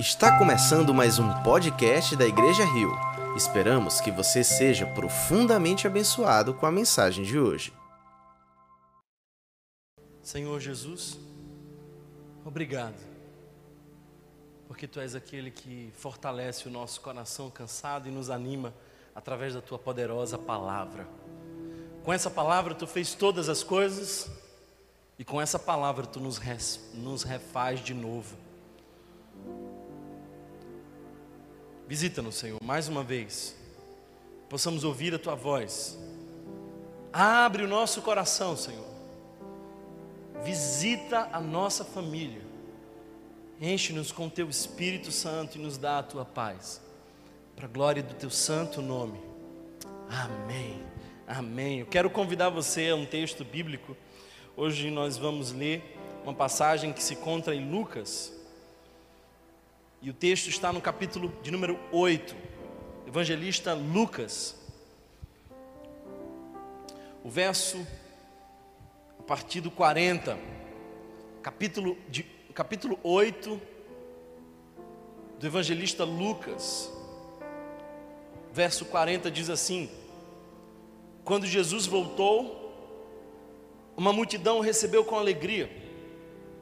Está começando mais um podcast da Igreja Rio. Esperamos que você seja profundamente abençoado com a mensagem de hoje. Senhor Jesus, obrigado, porque Tu és aquele que fortalece o nosso coração cansado e nos anima através da Tua poderosa palavra. Com essa palavra Tu fez todas as coisas e com essa palavra Tu nos, nos refaz de novo. Visita-nos, Senhor, mais uma vez. Possamos ouvir a tua voz. Abre o nosso coração, Senhor. Visita a nossa família. Enche-nos com teu Espírito Santo e nos dá a tua paz. Para a glória do teu santo nome. Amém. Amém. Eu quero convidar você a um texto bíblico. Hoje nós vamos ler uma passagem que se encontra em Lucas, e o texto está no capítulo de número 8, evangelista Lucas. O verso a partir do 40, capítulo de capítulo 8 do evangelista Lucas. Verso 40 diz assim: Quando Jesus voltou, uma multidão o recebeu com alegria,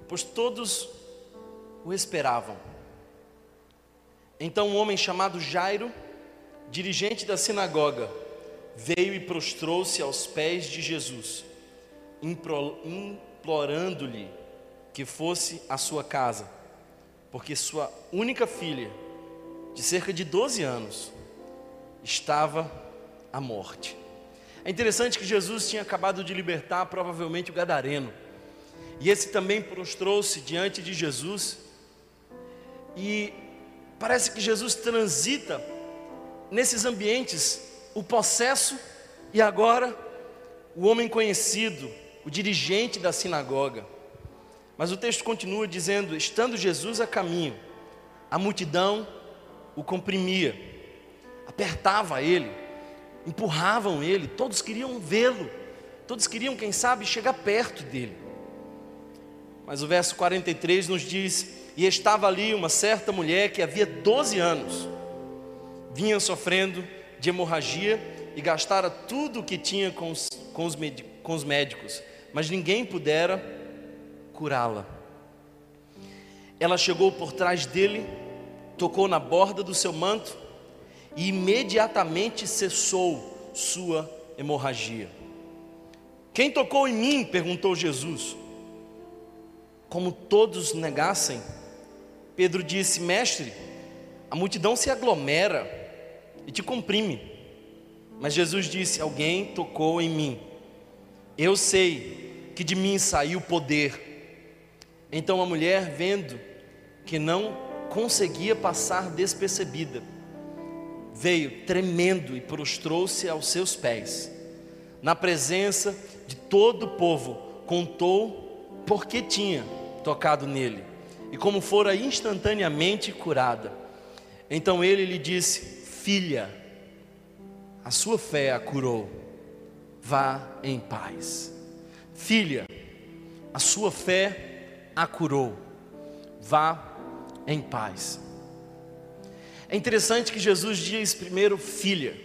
pois todos o esperavam. Então um homem chamado Jairo, dirigente da sinagoga, veio e prostrou-se aos pés de Jesus, implorando-lhe que fosse à sua casa, porque sua única filha, de cerca de 12 anos, estava à morte. É interessante que Jesus tinha acabado de libertar provavelmente o gadareno. E esse também prostrou-se diante de Jesus e Parece que Jesus transita nesses ambientes o possesso e agora o homem conhecido, o dirigente da sinagoga. Mas o texto continua dizendo: estando Jesus a caminho, a multidão o comprimia, apertava ele, empurravam ele, todos queriam vê-lo, todos queriam, quem sabe, chegar perto dele. Mas o verso 43 nos diz e estava ali uma certa mulher que havia 12 anos, vinha sofrendo de hemorragia e gastara tudo o que tinha com os, com os, com os médicos, mas ninguém pudera curá-la. Ela chegou por trás dele, tocou na borda do seu manto e imediatamente cessou sua hemorragia. Quem tocou em mim? perguntou Jesus. Como todos negassem, Pedro disse: Mestre, a multidão se aglomera e te comprime. Mas Jesus disse: Alguém tocou em mim. Eu sei que de mim saiu poder. Então a mulher, vendo que não conseguia passar despercebida, veio tremendo e prostrou-se aos seus pés. Na presença de todo o povo, contou por que tinha tocado nele e como fora instantaneamente curada. Então ele lhe disse: Filha, a sua fé a curou, vá em paz. Filha, a sua fé a curou, vá em paz. É interessante que Jesus diz primeiro filha.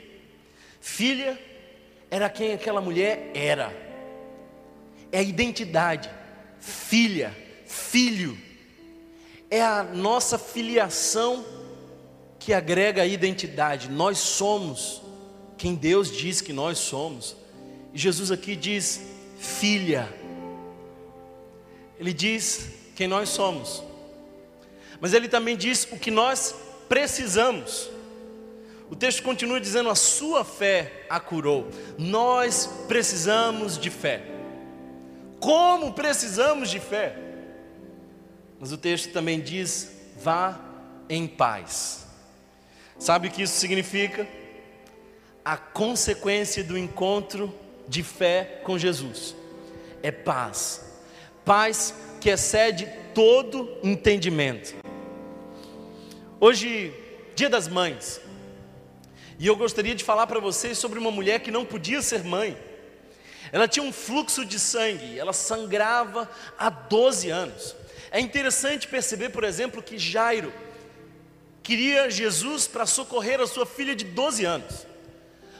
Filha era quem aquela mulher era. É a identidade. Filha, filho é a nossa filiação que agrega a identidade. Nós somos quem Deus diz que nós somos. E Jesus aqui diz filha. Ele diz quem nós somos. Mas ele também diz o que nós precisamos. O texto continua dizendo: a sua fé a curou. Nós precisamos de fé. Como precisamos de fé? Mas o texto também diz: vá em paz. Sabe o que isso significa? A consequência do encontro de fé com Jesus é paz. Paz que excede todo entendimento. Hoje, Dia das Mães, e eu gostaria de falar para vocês sobre uma mulher que não podia ser mãe. Ela tinha um fluxo de sangue, ela sangrava há 12 anos. É interessante perceber, por exemplo, que Jairo, queria Jesus para socorrer a sua filha de 12 anos.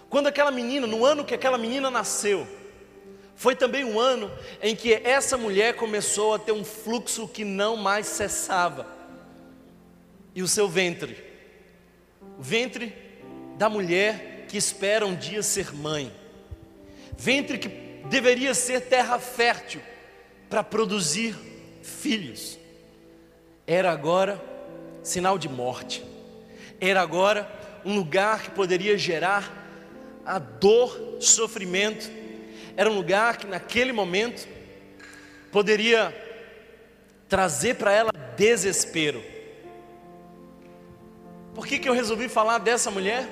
Quando aquela menina, no ano que aquela menina nasceu, foi também um ano em que essa mulher começou a ter um fluxo que não mais cessava. E o seu ventre, o ventre da mulher que espera um dia ser mãe, ventre que deveria ser terra fértil para produzir filhos, era agora sinal de morte, era agora um lugar que poderia gerar a dor, sofrimento, era um lugar que naquele momento poderia trazer para ela desespero. Por que, que eu resolvi falar dessa mulher?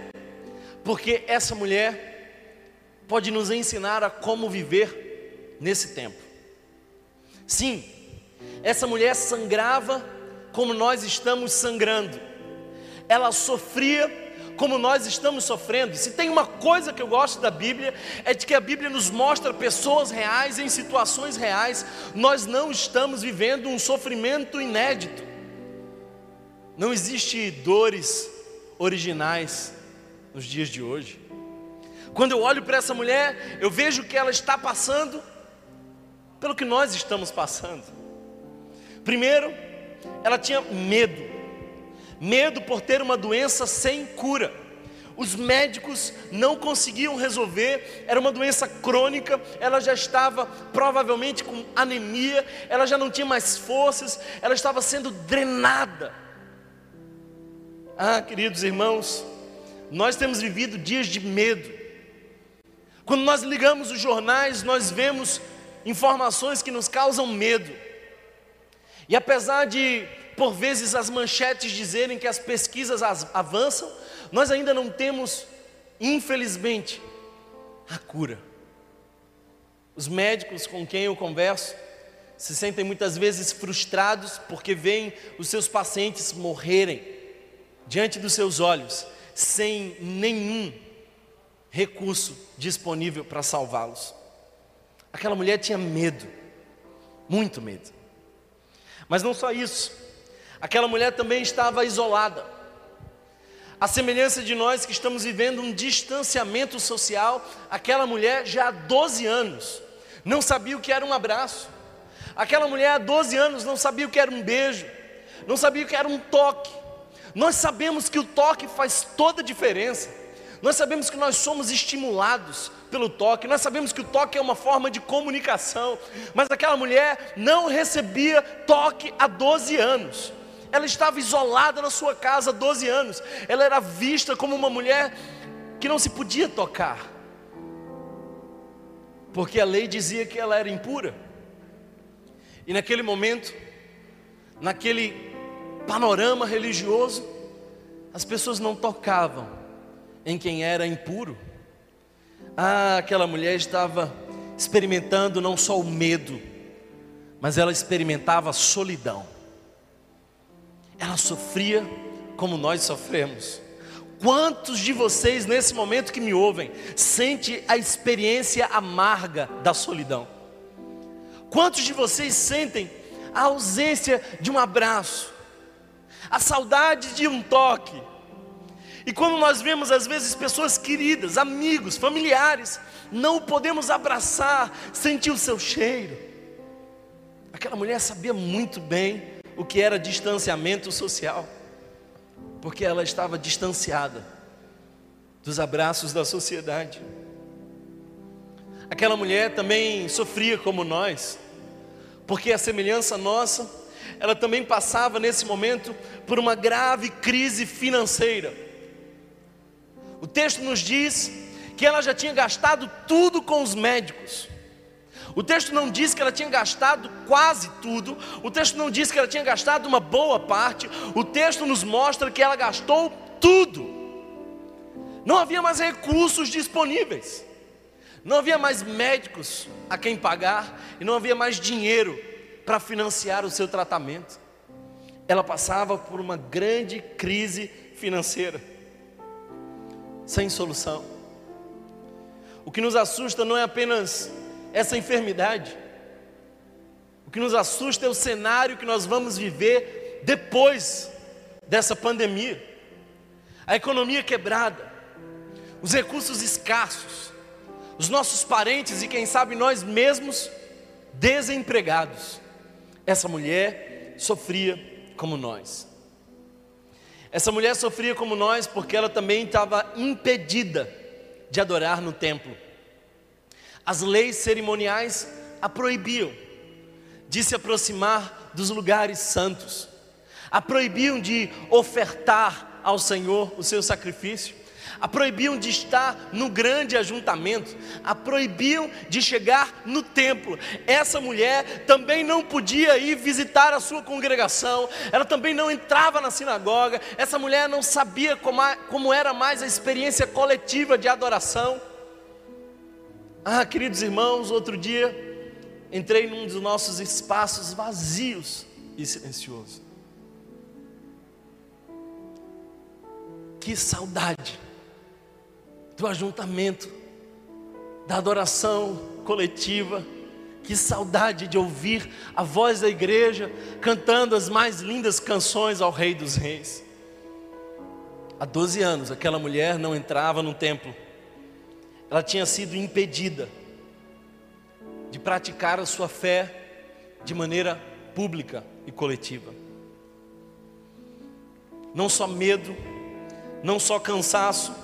Porque essa mulher pode nos ensinar a como viver nesse tempo. Sim, essa mulher sangrava como nós estamos sangrando, ela sofria como nós estamos sofrendo. Se tem uma coisa que eu gosto da Bíblia, é de que a Bíblia nos mostra pessoas reais em situações reais. Nós não estamos vivendo um sofrimento inédito. Não existe dores originais nos dias de hoje. Quando eu olho para essa mulher, eu vejo que ela está passando pelo que nós estamos passando. Primeiro, ela tinha medo medo por ter uma doença sem cura. Os médicos não conseguiam resolver, era uma doença crônica, ela já estava provavelmente com anemia, ela já não tinha mais forças, ela estava sendo drenada. Ah, queridos irmãos, nós temos vivido dias de medo. Quando nós ligamos os jornais, nós vemos informações que nos causam medo. E apesar de por vezes as manchetes dizerem que as pesquisas avançam, nós ainda não temos, infelizmente, a cura. Os médicos com quem eu converso se sentem muitas vezes frustrados porque veem os seus pacientes morrerem diante dos seus olhos, sem nenhum recurso disponível para salvá-los. Aquela mulher tinha medo, muito medo. Mas não só isso, Aquela mulher também estava isolada. A semelhança de nós que estamos vivendo um distanciamento social, aquela mulher já há 12 anos não sabia o que era um abraço. Aquela mulher há 12 anos não sabia o que era um beijo, não sabia o que era um toque. Nós sabemos que o toque faz toda a diferença. Nós sabemos que nós somos estimulados pelo toque, nós sabemos que o toque é uma forma de comunicação, mas aquela mulher não recebia toque há 12 anos. Ela estava isolada na sua casa há 12 anos. Ela era vista como uma mulher que não se podia tocar. Porque a lei dizia que ela era impura. E naquele momento, naquele panorama religioso, as pessoas não tocavam em quem era impuro. Ah, aquela mulher estava experimentando não só o medo, mas ela experimentava a solidão ela sofria como nós sofremos. Quantos de vocês nesse momento que me ouvem sente a experiência amarga da solidão? Quantos de vocês sentem a ausência de um abraço, a saudade de um toque? E quando nós vemos às vezes pessoas queridas, amigos, familiares, não podemos abraçar, sentir o seu cheiro. Aquela mulher sabia muito bem o que era distanciamento social, porque ela estava distanciada dos abraços da sociedade. Aquela mulher também sofria como nós, porque a semelhança nossa, ela também passava nesse momento por uma grave crise financeira. O texto nos diz que ela já tinha gastado tudo com os médicos. O texto não diz que ela tinha gastado quase tudo, o texto não diz que ela tinha gastado uma boa parte, o texto nos mostra que ela gastou tudo. Não havia mais recursos disponíveis, não havia mais médicos a quem pagar e não havia mais dinheiro para financiar o seu tratamento. Ela passava por uma grande crise financeira, sem solução. O que nos assusta não é apenas essa enfermidade. O que nos assusta é o cenário que nós vamos viver depois dessa pandemia, a economia quebrada, os recursos escassos, os nossos parentes e quem sabe nós mesmos desempregados. Essa mulher sofria como nós. Essa mulher sofria como nós porque ela também estava impedida de adorar no templo. As leis cerimoniais a proibiam de se aproximar dos lugares santos, a proibiam de ofertar ao Senhor o seu sacrifício, a proibiam de estar no grande ajuntamento, a proibiam de chegar no templo. Essa mulher também não podia ir visitar a sua congregação, ela também não entrava na sinagoga, essa mulher não sabia como, era mais a experiência coletiva de adoração. Ah, queridos irmãos, outro dia entrei num dos nossos espaços vazios e silenciosos. Que saudade do ajuntamento, da adoração coletiva. Que saudade de ouvir a voz da igreja cantando as mais lindas canções ao Rei dos Reis. Há 12 anos, aquela mulher não entrava no templo, ela tinha sido impedida de praticar a sua fé de maneira pública e coletiva. Não só medo, não só cansaço,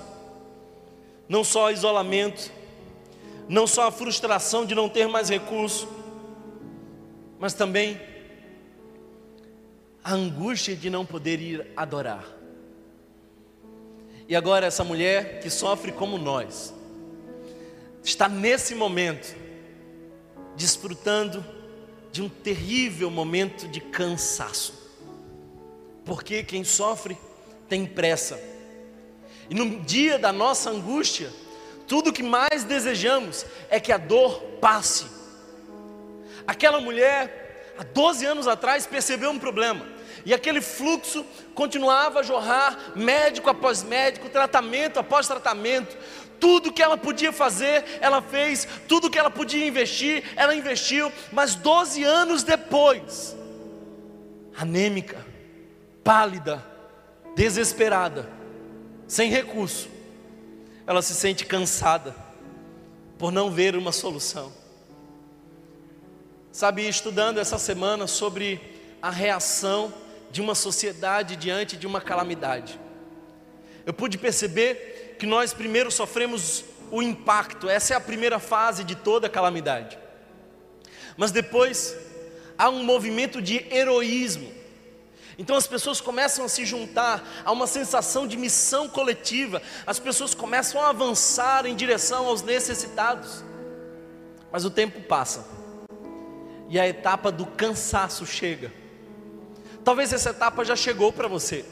não só isolamento, não só a frustração de não ter mais recurso, mas também a angústia de não poder ir adorar. E agora essa mulher que sofre como nós, está nesse momento desfrutando de um terrível momento de cansaço. Porque quem sofre tem pressa e no dia da nossa angústia, tudo que mais desejamos é que a dor passe. Aquela mulher, há 12 anos atrás, percebeu um problema. E aquele fluxo continuava a jorrar, médico após médico, tratamento após tratamento. Tudo que ela podia fazer, ela fez. Tudo que ela podia investir, ela investiu. Mas 12 anos depois, anêmica, pálida, desesperada, sem recurso, ela se sente cansada por não ver uma solução. Sabe, estudando essa semana sobre a reação de uma sociedade diante de uma calamidade, eu pude perceber que nós primeiro sofremos o impacto, essa é a primeira fase de toda calamidade. Mas depois há um movimento de heroísmo, então as pessoas começam a se juntar a uma sensação de missão coletiva, as pessoas começam a avançar em direção aos necessitados. Mas o tempo passa e a etapa do cansaço chega. Talvez essa etapa já chegou para você.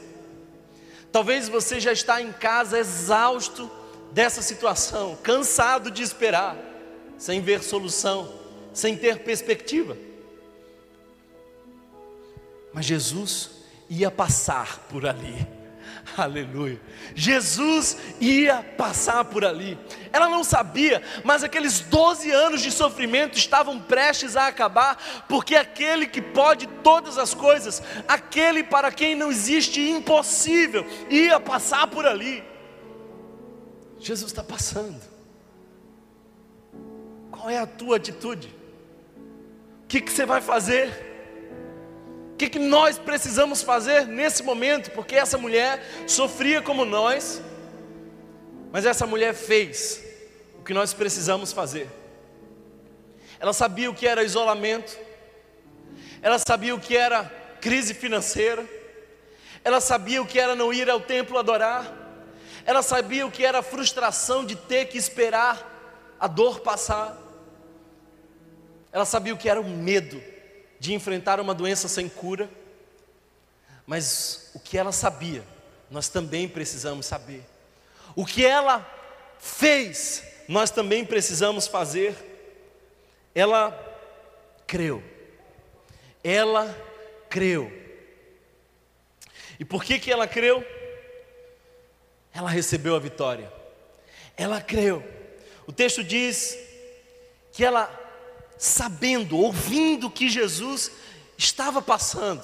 Talvez você já está em casa exausto dessa situação, cansado de esperar, sem ver solução, sem ter perspectiva. Mas Jesus ia passar por ali. Aleluia. Jesus ia passar por ali. Ela não sabia, mas aqueles 12 anos de sofrimento estavam prestes a acabar, porque aquele que pode todas as coisas, aquele para quem não existe impossível, ia passar por ali. Jesus está passando. Qual é a tua atitude? O que, que você vai fazer? O que, que nós precisamos fazer nesse momento? Porque essa mulher sofria como nós, mas essa mulher fez o que nós precisamos fazer. Ela sabia o que era isolamento, ela sabia o que era crise financeira, ela sabia o que era não ir ao templo adorar, ela sabia o que era a frustração de ter que esperar a dor passar, ela sabia o que era o medo de enfrentar uma doença sem cura, mas o que ela sabia, nós também precisamos saber. O que ela fez, nós também precisamos fazer. Ela creu. Ela creu. E por que que ela creu? Ela recebeu a vitória. Ela creu. O texto diz que ela sabendo, ouvindo que Jesus estava passando,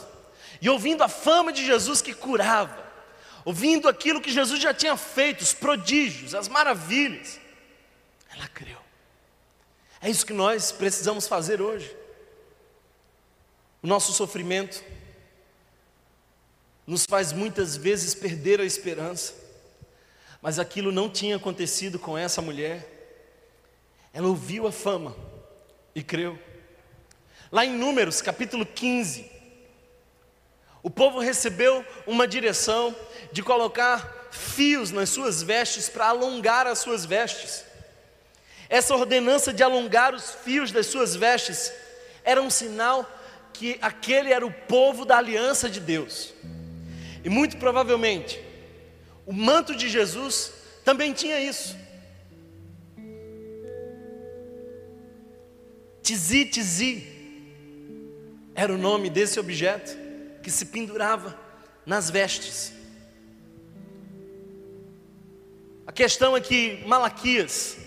e ouvindo a fama de Jesus que curava, ouvindo aquilo que Jesus já tinha feito, os prodígios, as maravilhas, ela creu. É isso que nós precisamos fazer hoje. O nosso sofrimento nos faz muitas vezes perder a esperança, mas aquilo não tinha acontecido com essa mulher. Ela ouviu a fama e creu. Lá em Números capítulo 15, o povo recebeu uma direção de colocar fios nas suas vestes para alongar as suas vestes. Essa ordenança de alongar os fios das suas vestes era um sinal que aquele era o povo da aliança de Deus. E muito provavelmente, o manto de Jesus também tinha isso. Tizi, tizi, era o nome desse objeto que se pendurava nas vestes. A questão é que Malaquias,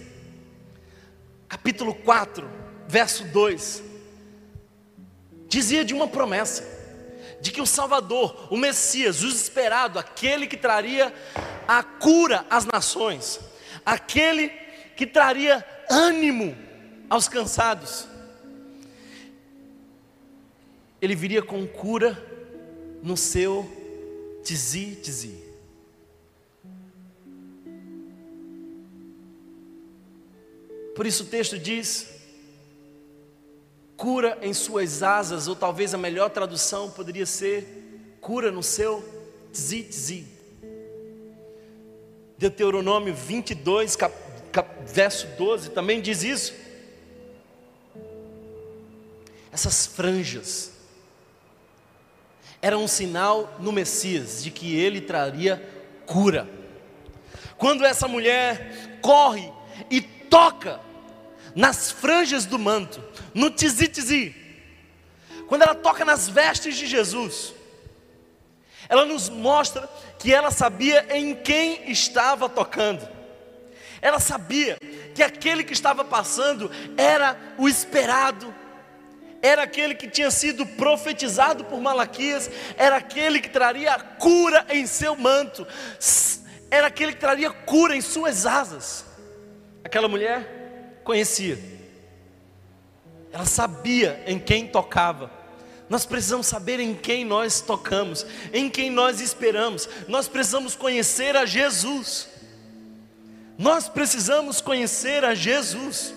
capítulo 4, verso 2, dizia de uma promessa de que o Salvador, o Messias, o esperado, aquele que traria a cura às nações, aquele que traria ânimo aos cansados, ele viria com cura no seu tizi, tizi. Por isso o texto diz cura em suas asas, ou talvez a melhor tradução poderia ser cura no seu tzi, tzi. Deuteronômio 22, cap, cap, verso 12, também diz isso. Essas franjas eram um sinal no Messias de que ele traria cura. Quando essa mulher corre e toca nas franjas do manto, no tizi-tizi, quando ela toca nas vestes de Jesus, ela nos mostra que ela sabia em quem estava tocando. Ela sabia que aquele que estava passando era o esperado, era aquele que tinha sido profetizado por Malaquias, era aquele que traria cura em seu manto, era aquele que traria cura em suas asas. Aquela mulher conhecia. Ela sabia em quem tocava. Nós precisamos saber em quem nós tocamos, em quem nós esperamos. Nós precisamos conhecer a Jesus. Nós precisamos conhecer a Jesus.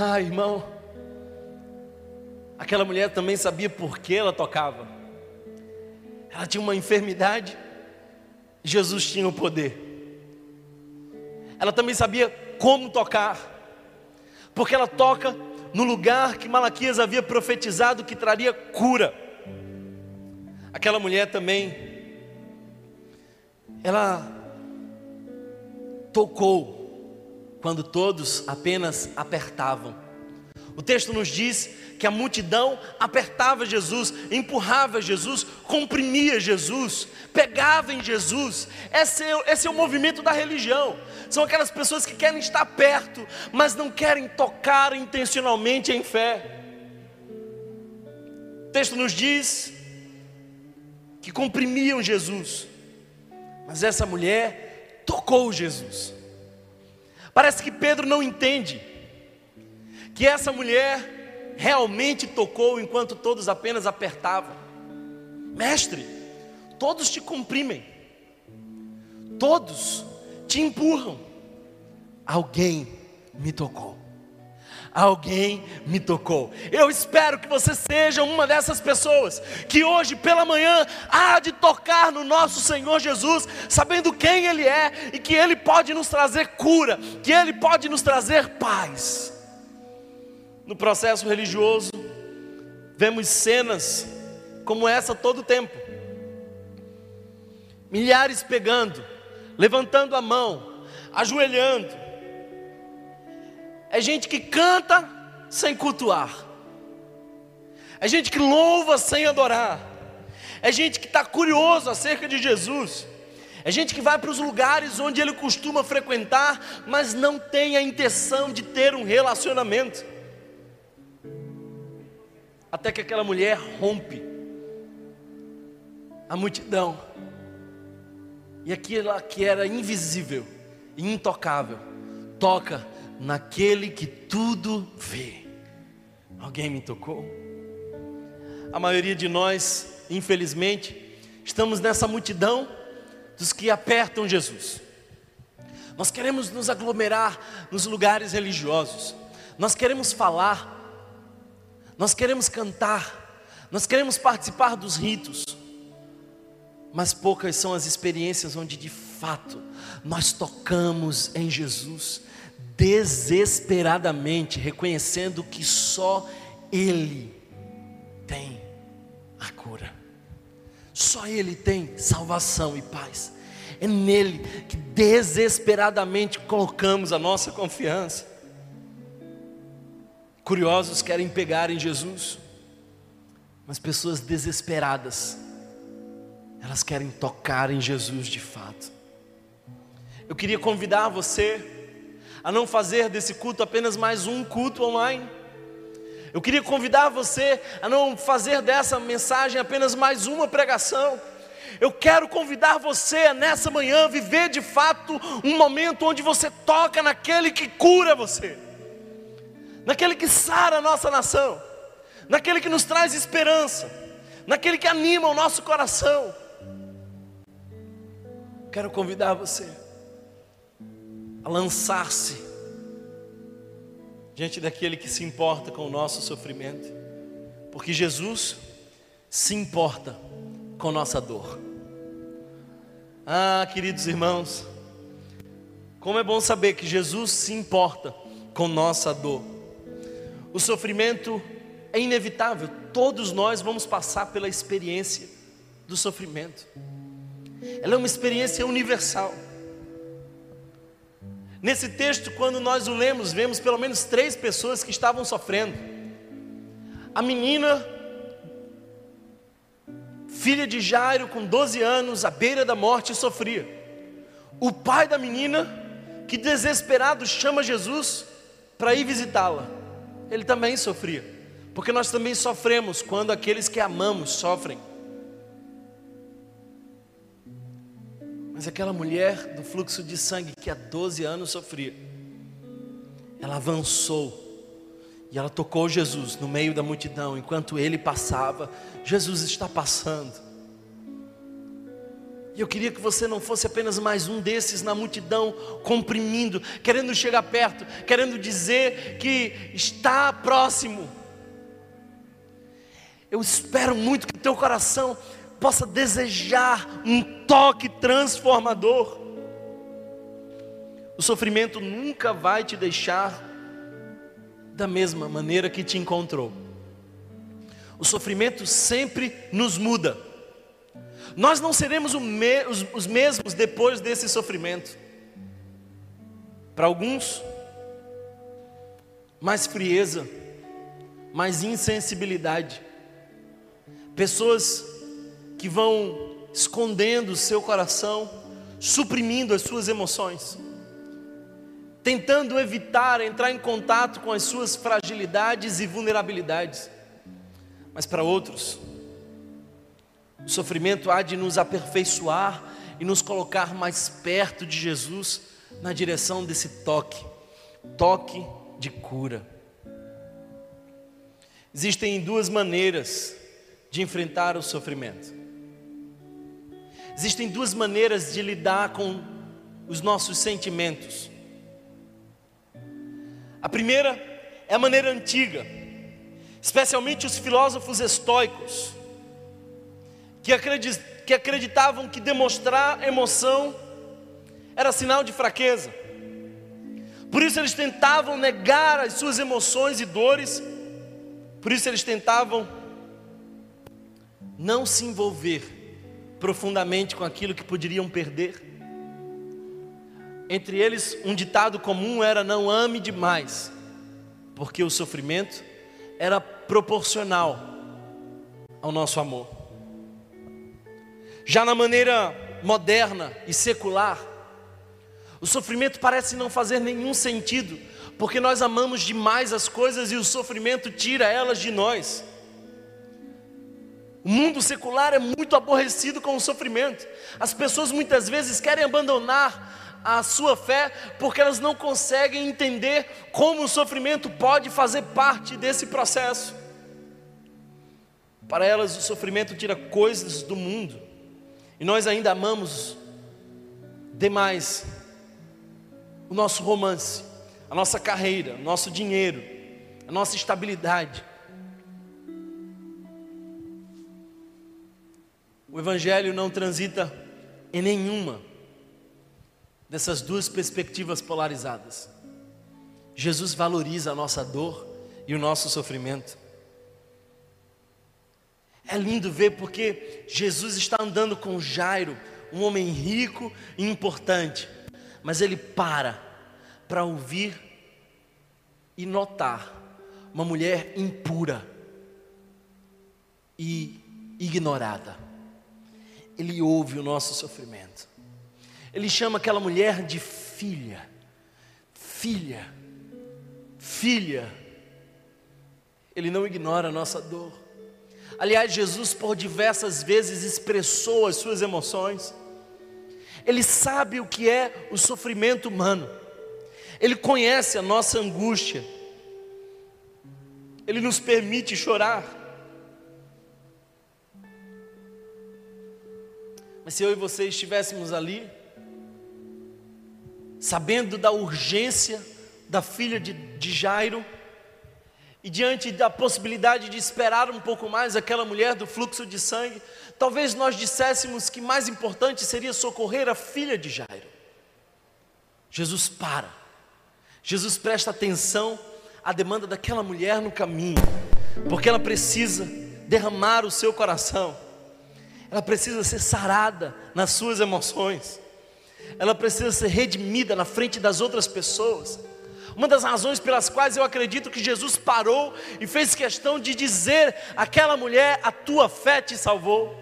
Ah, irmão, aquela mulher também sabia por que ela tocava. Ela tinha uma enfermidade, Jesus tinha o poder ela também sabia como tocar, porque ela toca no lugar que Malaquias havia profetizado que traria cura. Aquela mulher também, ela tocou quando todos apenas apertavam. O texto nos diz que a multidão apertava Jesus, empurrava Jesus, comprimia Jesus, pegava em Jesus. Esse é, esse é o movimento da religião. São aquelas pessoas que querem estar perto, mas não querem tocar intencionalmente em fé. O texto nos diz que comprimiam Jesus, mas essa mulher tocou Jesus. Parece que Pedro não entende que essa mulher realmente tocou enquanto todos apenas apertavam. Mestre, todos te comprimem, todos te empurram. Alguém me tocou. Alguém me tocou. Eu espero que você seja uma dessas pessoas que hoje pela manhã há de tocar no nosso Senhor Jesus, sabendo quem Ele é e que Ele pode nos trazer cura, que Ele pode nos trazer paz no processo religioso, vemos cenas como essa todo o tempo. Milhares pegando, levantando a mão, ajoelhando. É gente que canta sem cultuar. É gente que louva sem adorar. É gente que está curioso acerca de Jesus. É gente que vai para os lugares onde ele costuma frequentar, mas não tem a intenção de ter um relacionamento. Até que aquela mulher rompe a multidão. E aquilo que era invisível e intocável, toca naquele que tudo vê. Alguém me tocou? A maioria de nós, infelizmente, estamos nessa multidão dos que apertam Jesus. Nós queremos nos aglomerar nos lugares religiosos, nós queremos falar, nós queremos cantar, nós queremos participar dos ritos, mas poucas são as experiências onde de fato nós tocamos em Jesus desesperadamente, reconhecendo que só Ele tem a cura, só Ele tem salvação e paz. É nele que desesperadamente colocamos a nossa confiança. Curiosos querem pegar em Jesus, mas pessoas desesperadas, elas querem tocar em Jesus de fato. Eu queria convidar você a não fazer desse culto apenas mais um culto online. Eu queria convidar você a não fazer dessa mensagem apenas mais uma pregação. Eu quero convidar você nessa manhã viver de fato um momento onde você toca naquele que cura você naquele que sara a nossa nação, naquele que nos traz esperança, naquele que anima o nosso coração. Quero convidar você a lançar-se diante daquele que se importa com o nosso sofrimento, porque Jesus se importa com nossa dor. Ah, queridos irmãos, como é bom saber que Jesus se importa com nossa dor. O sofrimento é inevitável, todos nós vamos passar pela experiência do sofrimento. Ela é uma experiência universal. Nesse texto, quando nós o lemos, vemos pelo menos três pessoas que estavam sofrendo. A menina, filha de Jairo, com 12 anos, à beira da morte, sofria. O pai da menina, que desesperado chama Jesus para ir visitá-la ele também sofria, porque nós também sofremos quando aqueles que amamos sofrem. Mas aquela mulher do fluxo de sangue que há 12 anos sofria, ela avançou e ela tocou Jesus no meio da multidão, enquanto ele passava, Jesus está passando. E eu queria que você não fosse apenas mais um desses na multidão, comprimindo, querendo chegar perto, querendo dizer que está próximo. Eu espero muito que teu coração possa desejar um toque transformador. O sofrimento nunca vai te deixar da mesma maneira que te encontrou. O sofrimento sempre nos muda. Nós não seremos os, os mesmos depois desse sofrimento. Para alguns, mais frieza, mais insensibilidade. Pessoas que vão escondendo o seu coração, suprimindo as suas emoções, tentando evitar entrar em contato com as suas fragilidades e vulnerabilidades. Mas para outros, o sofrimento há de nos aperfeiçoar e nos colocar mais perto de Jesus na direção desse toque toque de cura. Existem duas maneiras de enfrentar o sofrimento. Existem duas maneiras de lidar com os nossos sentimentos. A primeira é a maneira antiga, especialmente os filósofos estoicos que acreditavam que demonstrar emoção era sinal de fraqueza. Por isso eles tentavam negar as suas emoções e dores, por isso eles tentavam não se envolver profundamente com aquilo que poderiam perder. Entre eles, um ditado comum era: não ame demais, porque o sofrimento era proporcional ao nosso amor. Já na maneira moderna e secular, o sofrimento parece não fazer nenhum sentido, porque nós amamos demais as coisas e o sofrimento tira elas de nós. O mundo secular é muito aborrecido com o sofrimento. As pessoas muitas vezes querem abandonar a sua fé porque elas não conseguem entender como o sofrimento pode fazer parte desse processo. Para elas, o sofrimento tira coisas do mundo e nós ainda amamos demais o nosso romance, a nossa carreira, o nosso dinheiro, a nossa estabilidade. O Evangelho não transita em nenhuma dessas duas perspectivas polarizadas. Jesus valoriza a nossa dor e o nosso sofrimento. É lindo ver porque Jesus está andando com Jairo, um homem rico e importante, mas ele para para ouvir e notar uma mulher impura e ignorada. Ele ouve o nosso sofrimento. Ele chama aquela mulher de filha, filha, filha. Ele não ignora a nossa dor. Aliás, Jesus por diversas vezes expressou as suas emoções. Ele sabe o que é o sofrimento humano. Ele conhece a nossa angústia. Ele nos permite chorar. Mas se eu e você estivéssemos ali, sabendo da urgência da filha de, de Jairo, e diante da possibilidade de esperar um pouco mais aquela mulher do fluxo de sangue, talvez nós disséssemos que mais importante seria socorrer a filha de Jairo. Jesus para, Jesus presta atenção à demanda daquela mulher no caminho, porque ela precisa derramar o seu coração, ela precisa ser sarada nas suas emoções, ela precisa ser redimida na frente das outras pessoas. Uma das razões pelas quais eu acredito que Jesus parou e fez questão de dizer àquela mulher: A tua fé te salvou.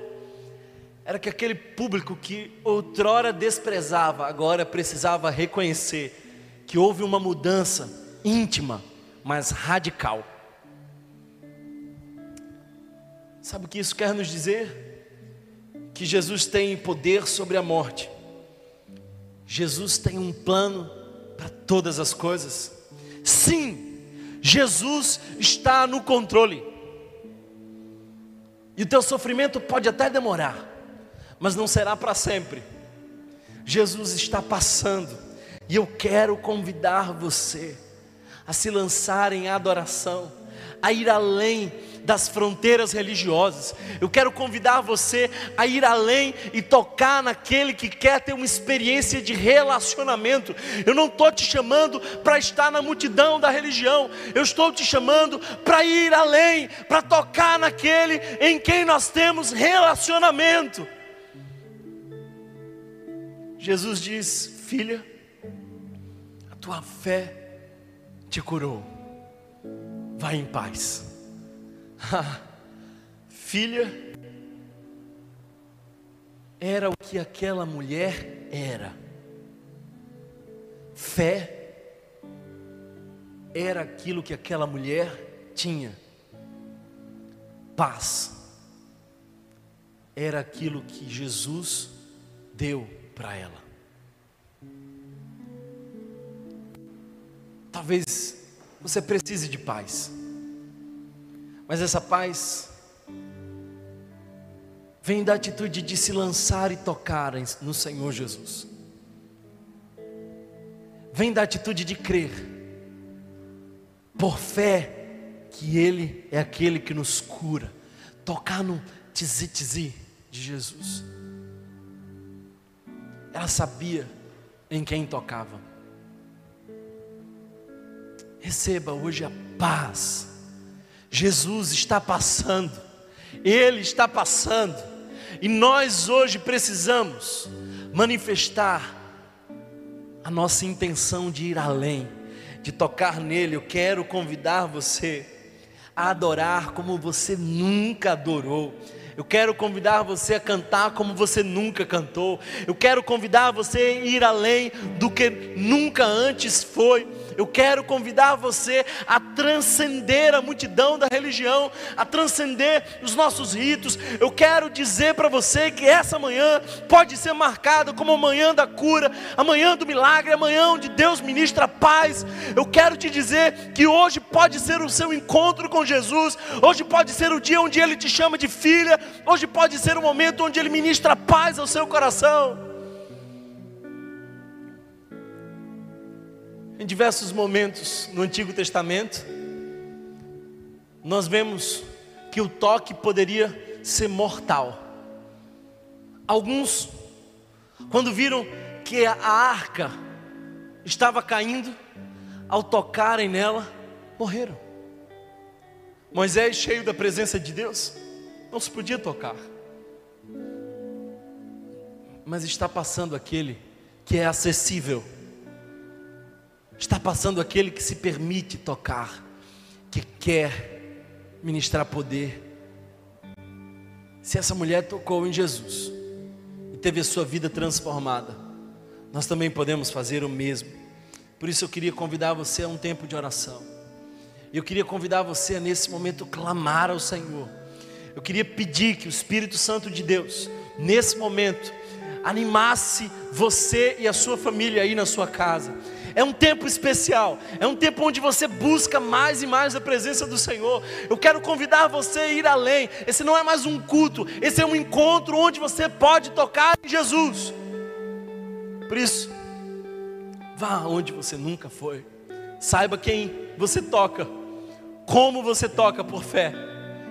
Era que aquele público que outrora desprezava, agora precisava reconhecer que houve uma mudança íntima, mas radical. Sabe o que isso quer nos dizer? Que Jesus tem poder sobre a morte. Jesus tem um plano para todas as coisas. Sim, Jesus está no controle. E o teu sofrimento pode até demorar, mas não será para sempre. Jesus está passando, e eu quero convidar você a se lançar em adoração, a ir além das fronteiras religiosas. Eu quero convidar você a ir além e tocar naquele que quer ter uma experiência de relacionamento. Eu não estou te chamando para estar na multidão da religião, eu estou te chamando para ir além, para tocar naquele em quem nós temos relacionamento. Jesus diz: Filha, a tua fé te curou, vai em paz. filha era o que aquela mulher era. Fé era aquilo que aquela mulher tinha. Paz era aquilo que Jesus deu para ela. Talvez você precise de paz. Mas essa paz vem da atitude de se lançar e tocar no Senhor Jesus. Vem da atitude de crer, por fé, que Ele é aquele que nos cura. Tocar no tizi-tizi de Jesus. Ela sabia em quem tocava. Receba hoje a paz Jesus está passando, Ele está passando, e nós hoje precisamos manifestar a nossa intenção de ir além, de tocar nele. Eu quero convidar você a adorar como você nunca adorou. Eu quero convidar você a cantar como você nunca cantou. Eu quero convidar você a ir além do que nunca antes foi. Eu quero convidar você a transcender a multidão da religião, a transcender os nossos ritos. Eu quero dizer para você que essa manhã pode ser marcada como a manhã da cura, a manhã do milagre, a manhã onde Deus ministra paz. Eu quero te dizer que hoje pode ser o seu encontro com Jesus, hoje pode ser o dia onde Ele te chama de filha, hoje pode ser o momento onde Ele ministra paz ao seu coração. Em diversos momentos no Antigo Testamento, nós vemos que o toque poderia ser mortal. Alguns, quando viram que a arca estava caindo, ao tocarem nela, morreram. Moisés, cheio da presença de Deus, não se podia tocar. Mas está passando aquele que é acessível Está passando aquele que se permite tocar, que quer ministrar poder. Se essa mulher tocou em Jesus e teve a sua vida transformada, nós também podemos fazer o mesmo. Por isso eu queria convidar você a um tempo de oração. Eu queria convidar você a nesse momento clamar ao Senhor. Eu queria pedir que o Espírito Santo de Deus, nesse momento, animasse você e a sua família aí na sua casa é um tempo especial, é um tempo onde você busca mais e mais a presença do Senhor. Eu quero convidar você a ir além. Esse não é mais um culto, esse é um encontro onde você pode tocar em Jesus. Por isso, vá onde você nunca foi. Saiba quem você toca, como você toca por fé.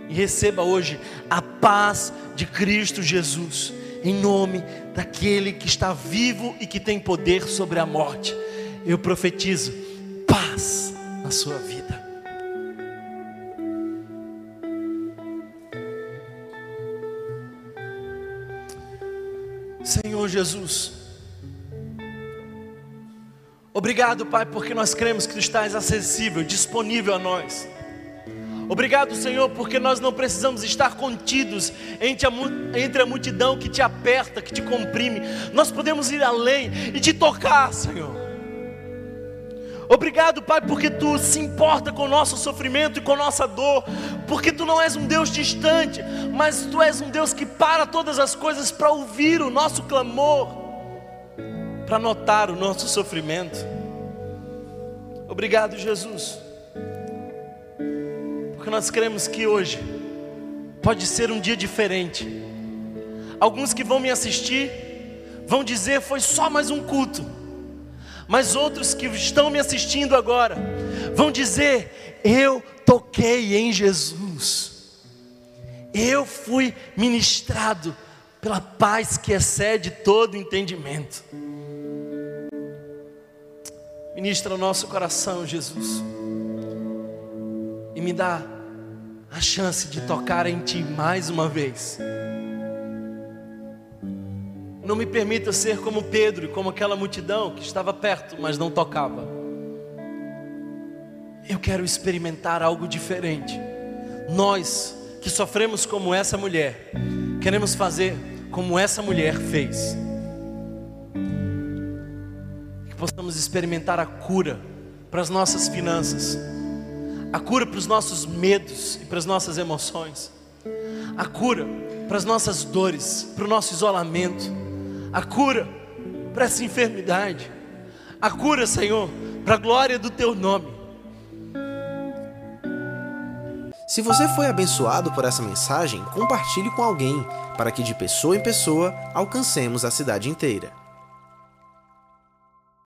E receba hoje a paz de Cristo Jesus, em nome daquele que está vivo e que tem poder sobre a morte eu profetizo paz na sua vida. Senhor Jesus, obrigado, Pai, porque nós cremos que tu estás acessível, disponível a nós. Obrigado, Senhor, porque nós não precisamos estar contidos entre a, multidão que te aperta, que te comprime. Nós podemos ir além e te tocar, Senhor. Obrigado, Pai, porque tu se importa com o nosso sofrimento e com nossa dor, porque tu não és um Deus distante, mas tu és um Deus que para todas as coisas para ouvir o nosso clamor, para notar o nosso sofrimento. Obrigado, Jesus, porque nós cremos que hoje pode ser um dia diferente. Alguns que vão me assistir vão dizer: foi só mais um culto mas outros que estão me assistindo agora vão dizer: Eu toquei em Jesus, eu fui ministrado pela paz que excede todo entendimento. Ministra o nosso coração, Jesus, e me dá a chance de tocar em Ti mais uma vez. Não me permita ser como Pedro e como aquela multidão que estava perto, mas não tocava. Eu quero experimentar algo diferente. Nós que sofremos como essa mulher, queremos fazer como essa mulher fez. Que possamos experimentar a cura para as nossas finanças, a cura para os nossos medos e para as nossas emoções, a cura para as nossas dores, para o nosso isolamento a cura para essa enfermidade, a cura, Senhor, para a glória do Teu nome. Se você foi abençoado por essa mensagem, compartilhe com alguém, para que de pessoa em pessoa alcancemos a cidade inteira.